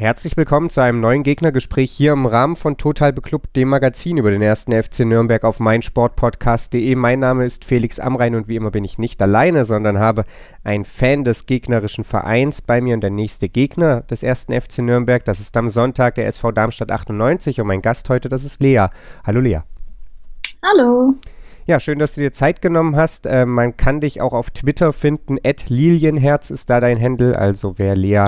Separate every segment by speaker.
Speaker 1: Herzlich willkommen zu einem neuen Gegnergespräch hier im Rahmen von Total Beklubbt, dem Magazin über den ersten FC Nürnberg auf meinsportpodcast.de. Mein Name ist Felix Amrein und wie immer bin ich nicht alleine, sondern habe einen Fan des gegnerischen Vereins bei mir und der nächste Gegner des ersten FC Nürnberg. Das ist am Sonntag der SV Darmstadt 98 und mein Gast heute, das ist Lea. Hallo Lea.
Speaker 2: Hallo.
Speaker 1: Ja, schön, dass du dir Zeit genommen hast. Äh, man kann dich auch auf Twitter finden. Lilienherz ist da dein Handle. Also wer Lea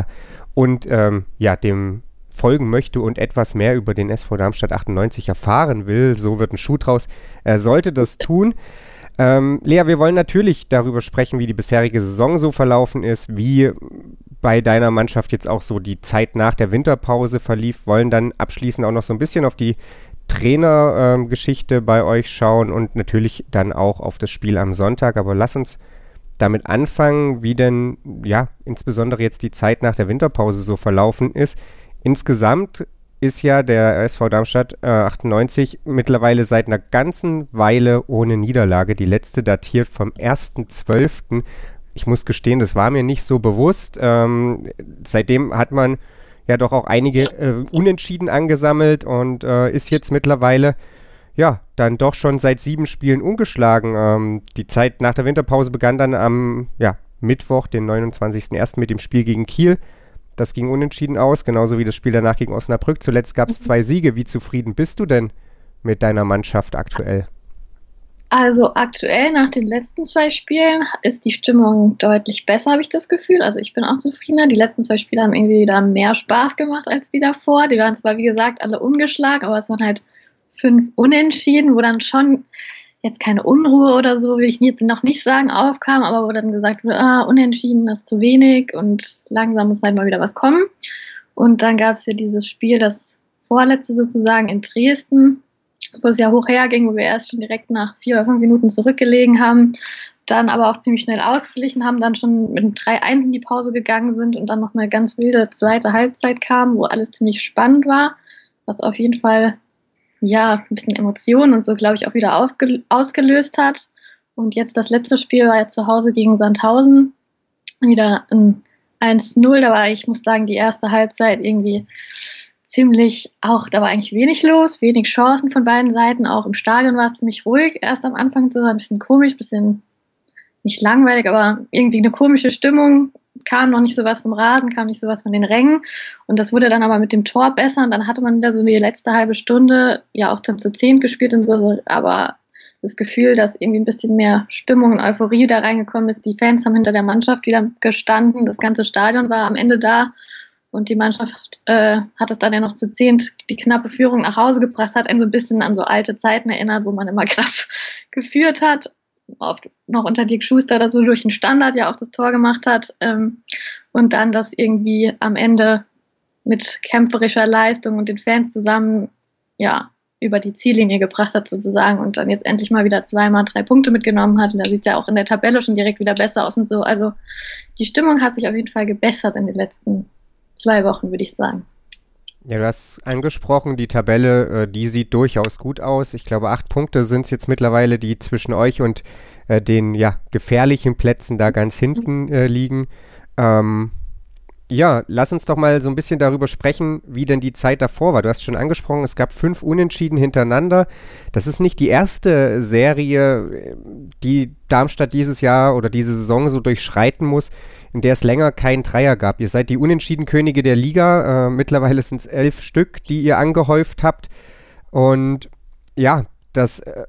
Speaker 1: und ähm, ja, dem folgen möchte und etwas mehr über den SV Darmstadt 98 erfahren will, so wird ein Schuh draus, er sollte das tun. Ähm, Lea, wir wollen natürlich darüber sprechen, wie die bisherige Saison so verlaufen ist, wie bei deiner Mannschaft jetzt auch so die Zeit nach der Winterpause verlief, wollen dann abschließend auch noch so ein bisschen auf die Trainergeschichte ähm, bei euch schauen und natürlich dann auch auf das Spiel am Sonntag. Aber lass uns damit anfangen, wie denn, ja, insbesondere jetzt die Zeit nach der Winterpause so verlaufen ist. Insgesamt ist ja der SV Darmstadt äh, 98 mittlerweile seit einer ganzen Weile ohne Niederlage. Die letzte datiert vom 1.12. Ich muss gestehen, das war mir nicht so bewusst. Ähm, seitdem hat man ja doch auch einige äh, Unentschieden angesammelt und äh, ist jetzt mittlerweile ja, dann doch schon seit sieben Spielen ungeschlagen. Ähm, die Zeit nach der Winterpause begann dann am ja, Mittwoch, den 29.01. mit dem Spiel gegen Kiel. Das ging unentschieden aus, genauso wie das Spiel danach gegen Osnabrück. Zuletzt gab es mhm. zwei Siege. Wie zufrieden bist du denn mit deiner Mannschaft aktuell?
Speaker 2: Also aktuell nach den letzten zwei Spielen ist die Stimmung deutlich besser, habe ich das Gefühl. Also ich bin auch zufriedener. Die letzten zwei Spiele haben irgendwie wieder mehr Spaß gemacht als die davor. Die waren zwar, wie gesagt, alle ungeschlagen, aber es waren halt fünf Unentschieden, wo dann schon jetzt keine Unruhe oder so, will ich jetzt noch nicht sagen, aufkam, aber wo dann gesagt wurde, ah, Unentschieden das ist zu wenig und langsam muss halt mal wieder was kommen. Und dann gab es ja dieses Spiel, das vorletzte sozusagen in Dresden, wo es ja hoch herging, wo wir erst schon direkt nach vier oder fünf Minuten zurückgelegen haben, dann aber auch ziemlich schnell ausgeglichen haben, dann schon mit 3-1 in die Pause gegangen sind und dann noch eine ganz wilde zweite Halbzeit kam, wo alles ziemlich spannend war, was auf jeden Fall ja, ein bisschen Emotionen und so, glaube ich, auch wieder ausgelöst hat. Und jetzt das letzte Spiel war ja zu Hause gegen Sandhausen. Wieder ein 1-0. Da war, ich muss sagen, die erste Halbzeit irgendwie ziemlich auch, da war eigentlich wenig los, wenig Chancen von beiden Seiten. Auch im Stadion war es ziemlich ruhig. Erst am Anfang so ein bisschen komisch, bisschen nicht langweilig, aber irgendwie eine komische Stimmung kam noch nicht so was vom Rasen, kam nicht so was von den Rängen. Und das wurde dann aber mit dem Tor besser. Und dann hatte man wieder so die letzte halbe Stunde ja auch dann zu zehn gespielt und so. Aber das Gefühl, dass irgendwie ein bisschen mehr Stimmung und Euphorie da reingekommen ist. Die Fans haben hinter der Mannschaft wieder gestanden. Das ganze Stadion war am Ende da. Und die Mannschaft äh, hat es dann ja noch zu zehnt die knappe Führung nach Hause gebracht, hat einen so ein bisschen an so alte Zeiten erinnert, wo man immer knapp geführt hat oft noch unter Dirk Schuster oder so durch den Standard ja auch das Tor gemacht hat ähm, und dann das irgendwie am Ende mit kämpferischer Leistung und den Fans zusammen ja über die Ziellinie gebracht hat sozusagen und dann jetzt endlich mal wieder zweimal drei Punkte mitgenommen hat und da sieht ja auch in der Tabelle schon direkt wieder besser aus und so. Also die Stimmung hat sich auf jeden Fall gebessert in den letzten zwei Wochen, würde ich sagen.
Speaker 1: Ja, du hast angesprochen, die Tabelle, äh, die sieht durchaus gut aus. Ich glaube, acht Punkte sind es jetzt mittlerweile, die zwischen euch und äh, den ja, gefährlichen Plätzen da ganz hinten äh, liegen. Ähm, ja, lass uns doch mal so ein bisschen darüber sprechen, wie denn die Zeit davor war. Du hast schon angesprochen, es gab fünf Unentschieden hintereinander. Das ist nicht die erste Serie, die Darmstadt dieses Jahr oder diese Saison so durchschreiten muss, in der es länger keinen Dreier gab. Ihr seid die Unentschiedenkönige der Liga. Äh, mittlerweile sind es elf Stück, die ihr angehäuft habt. Und ja, das äh,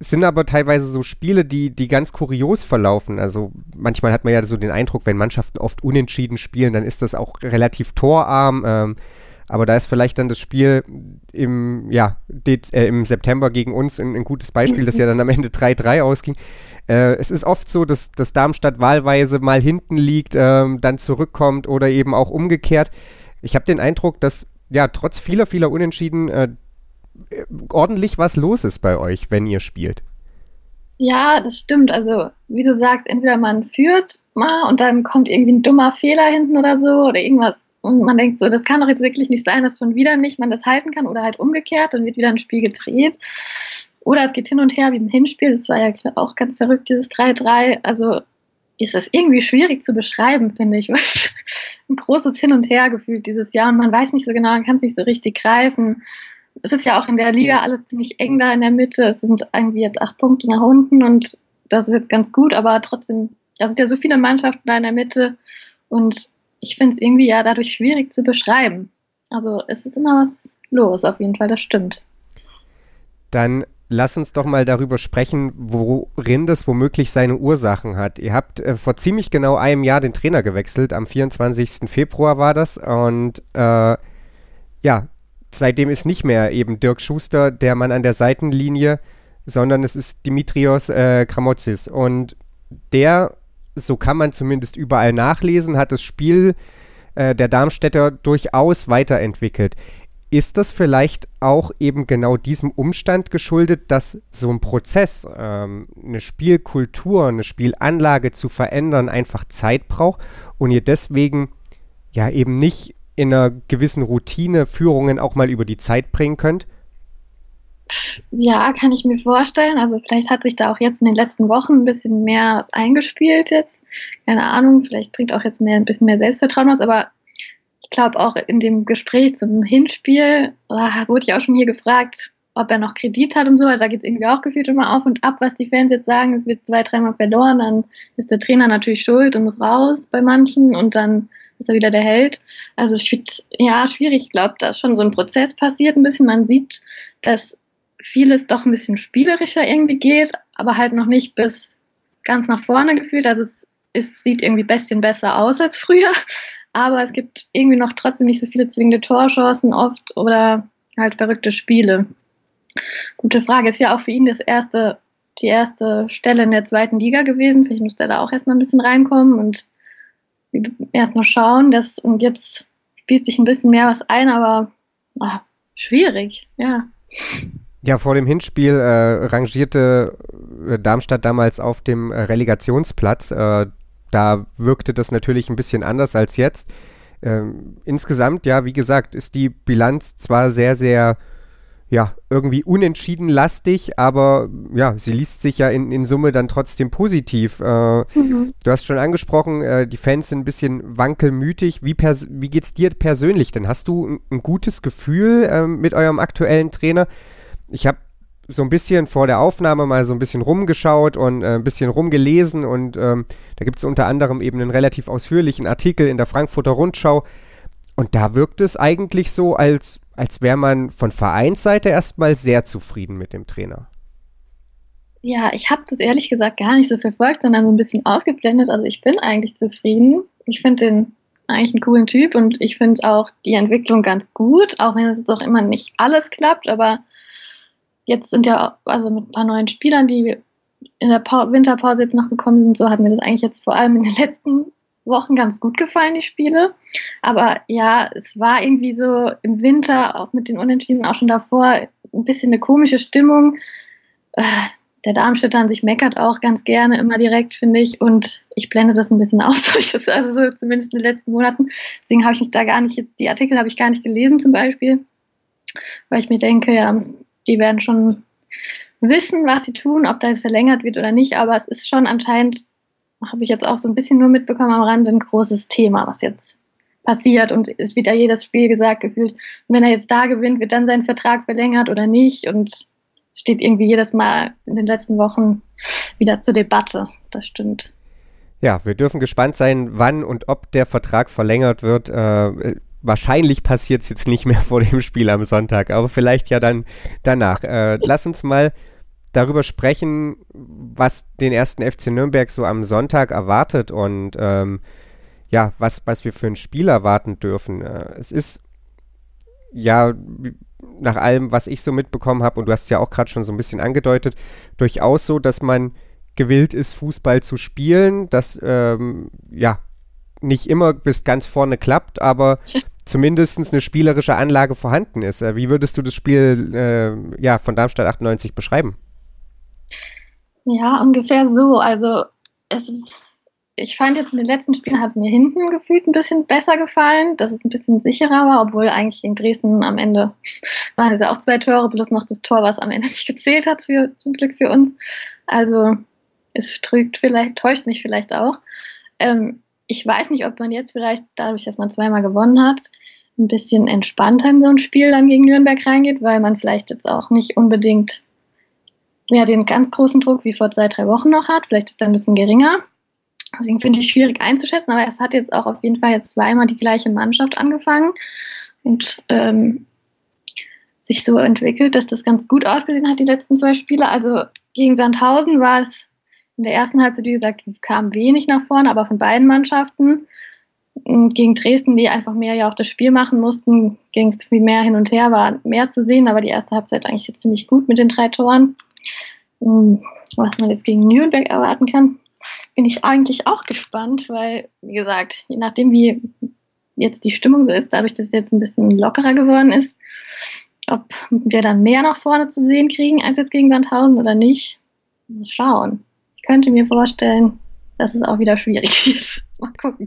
Speaker 1: sind aber teilweise so Spiele, die, die ganz kurios verlaufen. Also manchmal hat man ja so den Eindruck, wenn Mannschaften oft unentschieden spielen, dann ist das auch relativ torarm. Ähm, aber da ist vielleicht dann das Spiel im, ja, äh, im September gegen uns ein, ein, gutes Beispiel, das ja dann am Ende 3-3 ausging. Äh, es ist oft so, dass, dass Darmstadt wahlweise mal hinten liegt, ähm, dann zurückkommt oder eben auch umgekehrt. Ich habe den Eindruck, dass ja trotz vieler, vieler Unentschieden äh, ordentlich was los ist bei euch, wenn ihr spielt.
Speaker 2: Ja, das stimmt. Also, wie du sagst, entweder man führt mal und dann kommt irgendwie ein dummer Fehler hinten oder so oder irgendwas und man denkt so, das kann doch jetzt wirklich nicht sein, dass schon wieder nicht man das halten kann oder halt umgekehrt, dann wird wieder ein Spiel gedreht. Oder es geht hin und her wie im Hinspiel, das war ja auch ganz verrückt, dieses 3-3. Also ist das irgendwie schwierig zu beschreiben, finde ich. ein großes Hin und Her gefühlt dieses Jahr und man weiß nicht so genau, man kann es nicht so richtig greifen. Es ist ja auch in der Liga alles ziemlich eng da in der Mitte. Es sind irgendwie jetzt acht Punkte nach unten und das ist jetzt ganz gut, aber trotzdem, da sind ja so viele Mannschaften da in der Mitte und ich finde es irgendwie ja dadurch schwierig zu beschreiben. Also es ist immer was los, auf jeden Fall, das stimmt.
Speaker 1: Dann lass uns doch mal darüber sprechen, worin das womöglich seine Ursachen hat. Ihr habt äh, vor ziemlich genau einem Jahr den Trainer gewechselt, am 24. Februar war das. Und äh, ja, seitdem ist nicht mehr eben Dirk Schuster der Mann an der Seitenlinie, sondern es ist Dimitrios äh, Kramotzis. Und der, so kann man zumindest überall nachlesen, hat das Spiel äh, der Darmstädter durchaus weiterentwickelt. Ist das vielleicht auch eben genau diesem Umstand geschuldet, dass so ein Prozess, ähm, eine Spielkultur, eine Spielanlage zu verändern, einfach Zeit braucht und ihr deswegen ja eben nicht in einer gewissen Routine Führungen auch mal über die Zeit bringen könnt?
Speaker 2: Ja, kann ich mir vorstellen. Also vielleicht hat sich da auch jetzt in den letzten Wochen ein bisschen mehr was eingespielt jetzt. Keine Ahnung, vielleicht bringt auch jetzt mehr, ein bisschen mehr Selbstvertrauen was, aber ich glaube auch in dem Gespräch zum Hinspiel ah, wurde ich auch schon hier gefragt, ob er noch Kredit hat und so. Da geht es irgendwie auch gefühlt immer auf und ab, was die Fans jetzt sagen. Es wird zwei, dreimal verloren, dann ist der Trainer natürlich schuld und muss raus bei manchen und dann ist er wieder der Held. Also ich finde, ja, schwierig. Ich glaube, da ist schon so ein Prozess passiert ein bisschen. Man sieht, dass vieles doch ein bisschen spielerischer irgendwie geht, aber halt noch nicht bis ganz nach vorne gefühlt. Also es, es sieht irgendwie bisschen besser aus als früher aber es gibt irgendwie noch trotzdem nicht so viele zwingende Torchancen oft oder halt verrückte Spiele. Gute Frage. Ist ja auch für ihn das erste, die erste Stelle in der zweiten Liga gewesen. Vielleicht muss er da auch erstmal ein bisschen reinkommen und erstmal schauen. Das, und jetzt spielt sich ein bisschen mehr was ein, aber ach, schwierig, ja.
Speaker 1: Ja, vor dem Hinspiel äh, rangierte äh, Darmstadt damals auf dem Relegationsplatz. Äh, da wirkte das natürlich ein bisschen anders als jetzt. Ähm, insgesamt, ja, wie gesagt, ist die Bilanz zwar sehr, sehr, ja, irgendwie unentschieden lastig, aber ja, sie liest sich ja in, in Summe dann trotzdem positiv. Äh, mhm. Du hast schon angesprochen, äh, die Fans sind ein bisschen wankelmütig. Wie, wie geht es dir persönlich denn? Hast du ein, ein gutes Gefühl äh, mit eurem aktuellen Trainer? Ich habe so ein bisschen vor der Aufnahme mal so ein bisschen rumgeschaut und äh, ein bisschen rumgelesen und ähm, da gibt es unter anderem eben einen relativ ausführlichen Artikel in der Frankfurter Rundschau und da wirkt es eigentlich so, als, als wäre man von Vereinsseite erstmal sehr zufrieden mit dem Trainer.
Speaker 2: Ja, ich habe das ehrlich gesagt gar nicht so verfolgt, sondern so ein bisschen ausgeblendet. Also ich bin eigentlich zufrieden. Ich finde den eigentlich einen coolen Typ und ich finde auch die Entwicklung ganz gut, auch wenn es jetzt auch immer nicht alles klappt, aber jetzt sind ja, also mit ein paar neuen Spielern, die in der pa Winterpause jetzt noch gekommen sind, so hat mir das eigentlich jetzt vor allem in den letzten Wochen ganz gut gefallen, die Spiele. Aber ja, es war irgendwie so im Winter, auch mit den Unentschieden, auch schon davor, ein bisschen eine komische Stimmung. Äh, der Darmstädter an sich meckert auch ganz gerne immer direkt, finde ich. Und ich blende das ein bisschen aus, also so zumindest in den letzten Monaten. Deswegen habe ich mich da gar nicht, die Artikel habe ich gar nicht gelesen zum Beispiel, weil ich mir denke, ja, die werden schon wissen, was sie tun, ob da jetzt verlängert wird oder nicht, aber es ist schon anscheinend, habe ich jetzt auch so ein bisschen nur mitbekommen am Rande, ein großes Thema, was jetzt passiert und es wird ja jedes Spiel gesagt gefühlt, wenn er jetzt da gewinnt, wird dann sein Vertrag verlängert oder nicht und es steht irgendwie jedes Mal in den letzten Wochen wieder zur Debatte. Das stimmt.
Speaker 1: Ja, wir dürfen gespannt sein, wann und ob der Vertrag verlängert wird. Äh, wahrscheinlich passiert es jetzt nicht mehr vor dem Spiel am Sonntag, aber vielleicht ja dann danach. Äh, lass uns mal darüber sprechen, was den ersten FC Nürnberg so am Sonntag erwartet und ähm, ja, was, was wir für ein Spiel erwarten dürfen. Äh, es ist ja nach allem, was ich so mitbekommen habe, und du hast es ja auch gerade schon so ein bisschen angedeutet, durchaus so, dass man gewillt ist, Fußball zu spielen, dass ähm, ja nicht immer bis ganz vorne klappt, aber zumindest eine spielerische Anlage vorhanden ist. Äh, wie würdest du das Spiel äh, ja, von Darmstadt 98 beschreiben?
Speaker 2: Ja, ungefähr so. Also es ist ich fand jetzt in den letzten Spielen hat es mir hinten gefühlt ein bisschen besser gefallen, dass es ein bisschen sicherer war, obwohl eigentlich gegen Dresden am Ende waren es ja auch zwei Tore, plus noch das Tor, was am Ende nicht gezählt hat, für, zum Glück für uns. Also es trügt vielleicht, täuscht mich vielleicht auch. Ähm, ich weiß nicht, ob man jetzt vielleicht, dadurch, dass man zweimal gewonnen hat, ein bisschen entspannter in so ein Spiel dann gegen Nürnberg reingeht, weil man vielleicht jetzt auch nicht unbedingt ja, den ganz großen Druck wie vor zwei, drei Wochen noch hat. Vielleicht ist er ein bisschen geringer. Deswegen finde ich schwierig einzuschätzen, aber es hat jetzt auch auf jeden Fall jetzt zweimal die gleiche Mannschaft angefangen und ähm, sich so entwickelt, dass das ganz gut ausgesehen hat, die letzten zwei Spiele. Also gegen Sandhausen war es in der ersten Halbzeit, wie gesagt, kam wenig nach vorne, aber von beiden Mannschaften. Und gegen Dresden, die einfach mehr ja auch das Spiel machen mussten, ging es viel mehr hin und her, war mehr zu sehen, aber die erste Halbzeit eigentlich ziemlich gut mit den drei Toren. Was man jetzt gegen Nürnberg erwarten kann, bin ich eigentlich auch gespannt, weil, wie gesagt, je nachdem, wie jetzt die Stimmung so ist, dadurch, dass es jetzt ein bisschen lockerer geworden ist, ob wir dann mehr nach vorne zu sehen kriegen als jetzt gegen Sandhausen oder nicht. Mal schauen. Ich könnte mir vorstellen, dass es auch wieder schwierig wird. Mal gucken.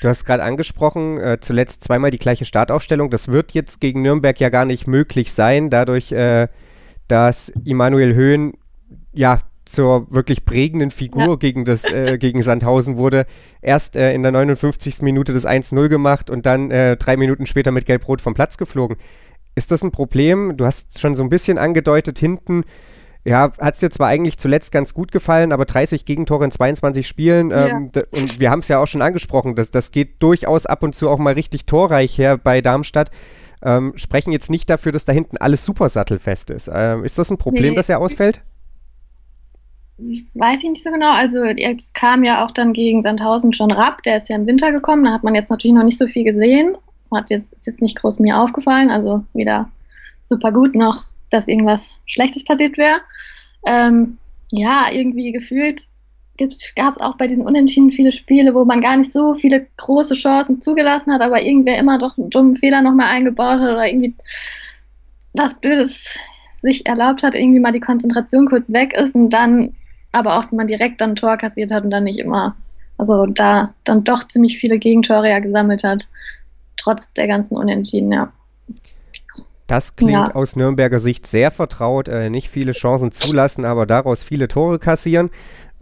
Speaker 1: Du hast gerade angesprochen, äh, zuletzt zweimal die gleiche Startaufstellung. Das wird jetzt gegen Nürnberg ja gar nicht möglich sein, dadurch, äh, dass Immanuel Höhn ja zur wirklich prägenden Figur ja. gegen, das, äh, gegen Sandhausen wurde. Erst äh, in der 59. Minute das 1-0 gemacht und dann äh, drei Minuten später mit Gelb-Rot vom Platz geflogen. Ist das ein Problem? Du hast schon so ein bisschen angedeutet, hinten ja, hat es dir zwar eigentlich zuletzt ganz gut gefallen, aber 30 Gegentore in 22 Spielen ähm, ja. und wir haben es ja auch schon angesprochen, das, das geht durchaus ab und zu auch mal richtig torreich her bei Darmstadt. Ähm, sprechen jetzt nicht dafür, dass da hinten alles super sattelfest ist. Ähm, ist das ein Problem, nee. dass er ausfällt?
Speaker 2: Weiß ich nicht so genau. Also jetzt kam ja auch dann gegen Sandhausen schon Rapp, der ist ja im Winter gekommen, da hat man jetzt natürlich noch nicht so viel gesehen. Hat jetzt, ist jetzt nicht groß mir aufgefallen, also weder super gut noch, dass irgendwas Schlechtes passiert wäre. Ähm, ja, irgendwie gefühlt gab es auch bei diesen Unentschieden viele Spiele, wo man gar nicht so viele große Chancen zugelassen hat, aber irgendwer immer doch einen dummen Fehler nochmal eingebaut hat oder irgendwie was Blödes sich erlaubt hat, irgendwie mal die Konzentration kurz weg ist und dann aber auch man direkt dann ein Tor kassiert hat und dann nicht immer, also da dann doch ziemlich viele Gegentore ja gesammelt hat, trotz der ganzen Unentschieden, ja.
Speaker 1: Das klingt ja. aus Nürnberger Sicht sehr vertraut. Äh, nicht viele Chancen zulassen, aber daraus viele Tore kassieren.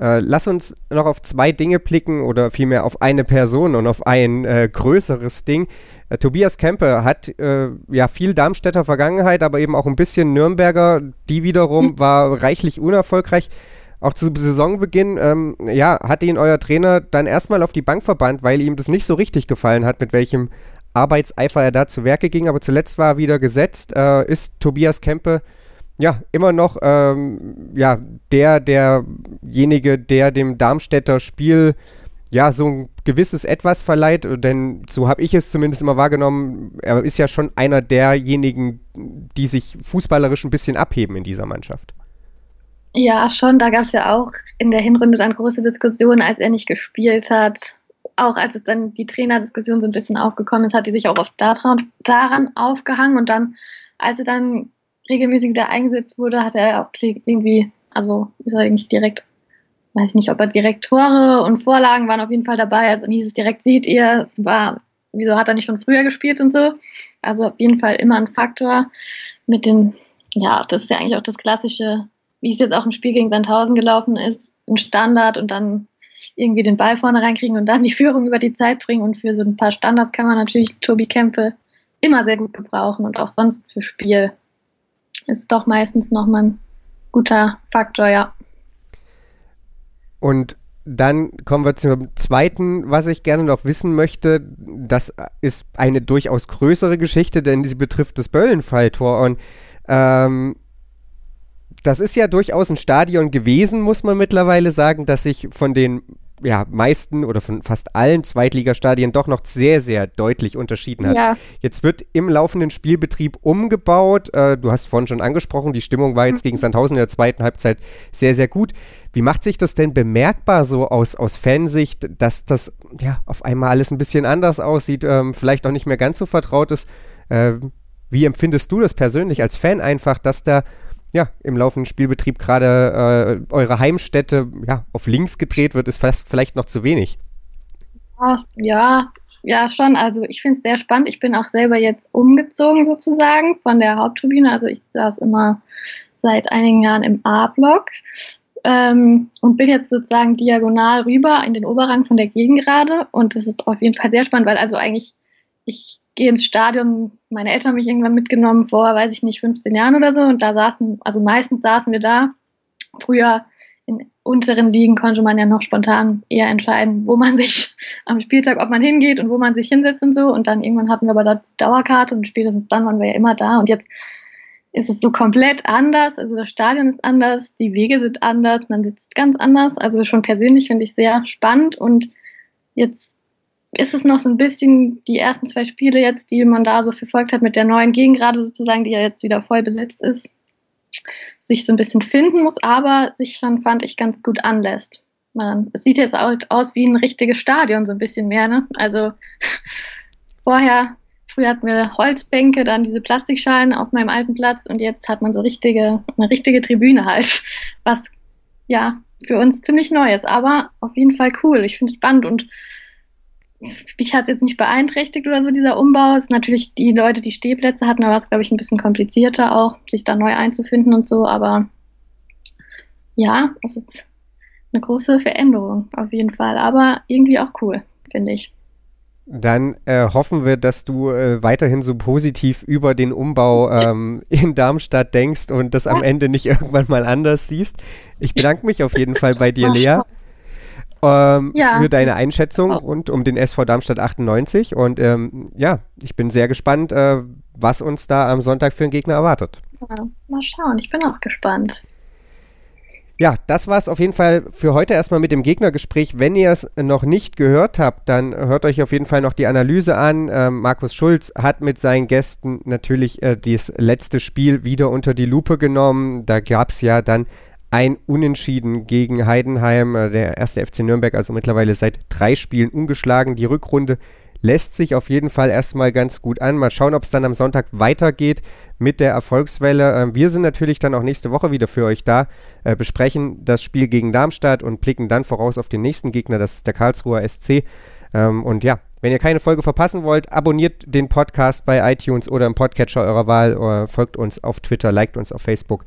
Speaker 1: Äh, lass uns noch auf zwei Dinge blicken oder vielmehr auf eine Person und auf ein äh, größeres Ding. Äh, Tobias Kempe hat äh, ja viel Darmstädter Vergangenheit, aber eben auch ein bisschen Nürnberger. Die wiederum mhm. war reichlich unerfolgreich. Auch zu Saisonbeginn, ähm, ja, hat ihn euer Trainer dann erstmal auf die Bank verbannt, weil ihm das nicht so richtig gefallen hat, mit welchem Arbeitseifer er da zu Werke ging. Aber zuletzt war er wieder gesetzt, äh, ist Tobias Kempe ja immer noch ähm, ja, der, derjenige, der dem Darmstädter Spiel ja, so ein gewisses Etwas verleiht, denn so habe ich es zumindest immer wahrgenommen. Er ist ja schon einer derjenigen, die sich fußballerisch ein bisschen abheben in dieser Mannschaft.
Speaker 2: Ja, schon. Da gab es ja auch in der Hinrunde dann große Diskussionen, als er nicht gespielt hat. Auch als es dann die Trainerdiskussion so ein bisschen aufgekommen ist, hat die sich auch oft daran, daran aufgehangen. Und dann, als er dann regelmäßig wieder eingesetzt wurde, hat er auch irgendwie, also ist er nicht direkt, weiß ich nicht, ob er direkt Tore und Vorlagen waren auf jeden Fall dabei. Also hieß es direkt, seht ihr, es war, wieso hat er nicht schon früher gespielt und so. Also auf jeden Fall immer ein Faktor mit dem, ja, das ist ja eigentlich auch das klassische wie es jetzt auch im Spiel gegen Sandhausen gelaufen ist, ein Standard und dann irgendwie den Ball vorne reinkriegen und dann die Führung über die Zeit bringen. Und für so ein paar Standards kann man natürlich Tobi Kempe immer sehr gut gebrauchen und auch sonst für Spiel ist doch meistens nochmal ein guter Faktor, ja.
Speaker 1: Und dann kommen wir zum zweiten, was ich gerne noch wissen möchte. Das ist eine durchaus größere Geschichte, denn sie betrifft das Böllenfalltor. Und ähm, das ist ja durchaus ein Stadion gewesen, muss man mittlerweile sagen, dass sich von den ja, meisten oder von fast allen Zweitligastadien doch noch sehr, sehr deutlich unterschieden hat. Ja. Jetzt wird im laufenden Spielbetrieb umgebaut. Äh, du hast vorhin schon angesprochen, die Stimmung war jetzt mhm. gegen Sandhausen in der zweiten Halbzeit sehr, sehr gut. Wie macht sich das denn bemerkbar so aus, aus Fansicht, dass das ja auf einmal alles ein bisschen anders aussieht, ähm, vielleicht auch nicht mehr ganz so vertraut ist? Äh, wie empfindest du das persönlich als Fan einfach, dass da ja, im laufenden Spielbetrieb gerade äh, eure Heimstätte ja, auf links gedreht wird, ist fast vielleicht noch zu wenig.
Speaker 2: Ja, ja, schon. Also ich finde es sehr spannend. Ich bin auch selber jetzt umgezogen sozusagen von der Haupttribüne. Also ich saß immer seit einigen Jahren im A-Block ähm, und bin jetzt sozusagen diagonal rüber in den Oberrang von der Gegengrade. Und das ist auf jeden Fall sehr spannend, weil also eigentlich ich gehe ins Stadion, meine Eltern haben mich irgendwann mitgenommen vor, weiß ich nicht, 15 Jahren oder so. Und da saßen, also meistens saßen wir da. Früher in unteren Ligen konnte man ja noch spontan eher entscheiden, wo man sich am Spieltag, ob man hingeht und wo man sich hinsetzt und so. Und dann irgendwann hatten wir aber da Dauerkarte und spätestens dann waren wir ja immer da. Und jetzt ist es so komplett anders. Also das Stadion ist anders, die Wege sind anders, man sitzt ganz anders. Also schon persönlich finde ich sehr spannend und jetzt ist es noch so ein bisschen die ersten zwei Spiele jetzt, die man da so verfolgt hat mit der neuen Gegengrade sozusagen, die ja jetzt wieder voll besetzt ist, sich so ein bisschen finden muss, aber sich schon, fand ich, ganz gut anlässt. Man, es sieht jetzt auch aus wie ein richtiges Stadion, so ein bisschen mehr, ne? Also vorher, früher hatten wir Holzbänke, dann diese Plastikschalen auf meinem alten Platz und jetzt hat man so richtige, eine richtige Tribüne halt, was ja für uns ziemlich neu ist, aber auf jeden Fall cool. Ich finde es spannend und mich hat es jetzt nicht beeinträchtigt oder so, dieser Umbau. Es ist natürlich die Leute, die Stehplätze hatten, da war es, glaube ich, ein bisschen komplizierter auch, sich da neu einzufinden und so, aber ja, es ist eine große Veränderung auf jeden Fall, aber irgendwie auch cool, finde ich.
Speaker 1: Dann äh, hoffen wir, dass du äh, weiterhin so positiv über den Umbau ähm, in Darmstadt denkst und das am Ende nicht irgendwann mal anders siehst. Ich bedanke mich auf jeden Fall bei dir, Lea ähm, ja. für deine Einschätzung oh. und um den SV Darmstadt 98. Und ähm, ja, ich bin sehr gespannt, äh, was uns da am Sonntag für einen Gegner erwartet.
Speaker 2: Ja, mal schauen, ich bin auch gespannt.
Speaker 1: Ja, das war es auf jeden Fall für heute erstmal mit dem Gegnergespräch. Wenn ihr es noch nicht gehört habt, dann hört euch auf jeden Fall noch die Analyse an. Ähm, Markus Schulz hat mit seinen Gästen natürlich äh, das letzte Spiel wieder unter die Lupe genommen. Da gab es ja dann ein Unentschieden gegen Heidenheim. Äh, der erste FC Nürnberg also mittlerweile seit drei Spielen ungeschlagen. Die Rückrunde lässt sich auf jeden Fall erstmal ganz gut an. Mal schauen, ob es dann am Sonntag weitergeht mit der Erfolgswelle. Ähm, wir sind natürlich dann auch nächste Woche wieder für euch da, äh, besprechen das Spiel gegen Darmstadt und blicken dann voraus auf den nächsten Gegner, das ist der Karlsruher SC. Ähm, und ja, wenn ihr keine Folge verpassen wollt, abonniert den Podcast bei iTunes oder im Podcatcher eurer Wahl, oder folgt uns auf Twitter, liked uns auf Facebook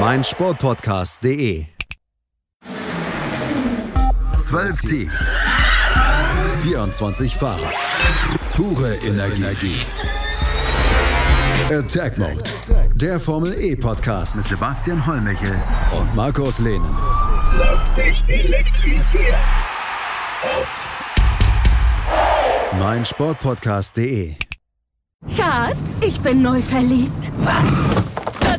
Speaker 3: mein Sportpodcast.de. Zwölf Teams. 24 Fahrer. Pure Energie. Attack Mode. Der Formel E Podcast mit Sebastian Hollmichel und Markus Lehnen.
Speaker 4: Lass dich elektrisieren. Auf
Speaker 3: mein Sportpodcast.de.
Speaker 5: Schatz, ich bin neu verliebt.
Speaker 6: Was?